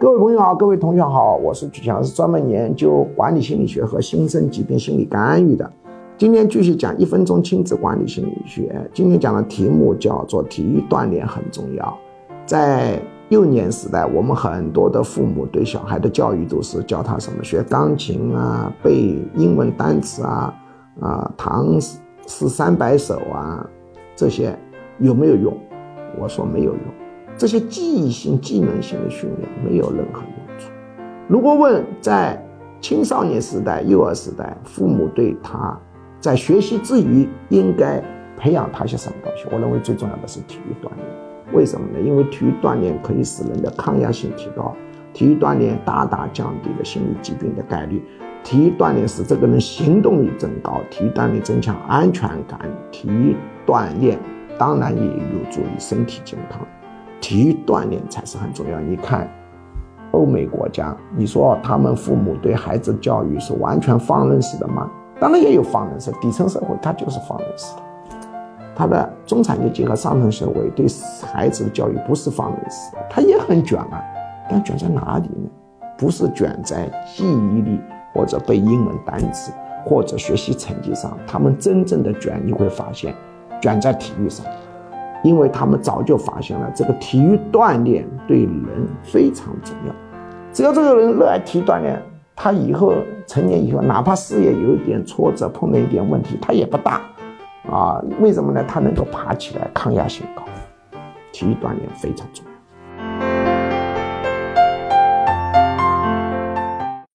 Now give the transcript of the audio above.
各位朋友好，各位同学好，我是曲强，是专门研究管理心理学和新生疾病心理干预的。今天继续讲一分钟亲子管理心理学。今天讲的题目叫做体育锻炼很重要。在幼年时代，我们很多的父母对小孩的教育都是教他什么学钢琴啊，背英文单词啊，啊，唐诗三百首啊，这些有没有用？我说没有用。这些记忆性、技能性的训练没有任何用处。如果问在青少年时代、幼儿时代，父母对他。在学习之余，应该培养他些什么东西？我认为最重要的是体育锻炼。为什么呢？因为体育锻炼可以使人的抗压性提高，体育锻炼大大降低了心理疾病的概率，体育锻炼使这个人行动力增高，体育锻炼增强安全感，体育锻炼当然也有助于身体健康。体育锻炼才是很重要。你看，欧美国家，你说他们父母对孩子教育是完全放任式的吗？当然也有放任式，底层社会它就是放任式的，它的中产阶级和上层社会对孩子的教育不是放任式，它也很卷啊，但卷在哪里呢？不是卷在记忆力或者背英文单词或者学习成绩上，他们真正的卷你会发现，卷在体育上，因为他们早就发现了这个体育锻炼对人非常重要，只要这个人热爱体育锻炼。他以后成年以后，哪怕事业有一点挫折，碰到一点问题，他也不大，啊，为什么呢？他能够爬起来，抗压性高，体育锻炼非常重要。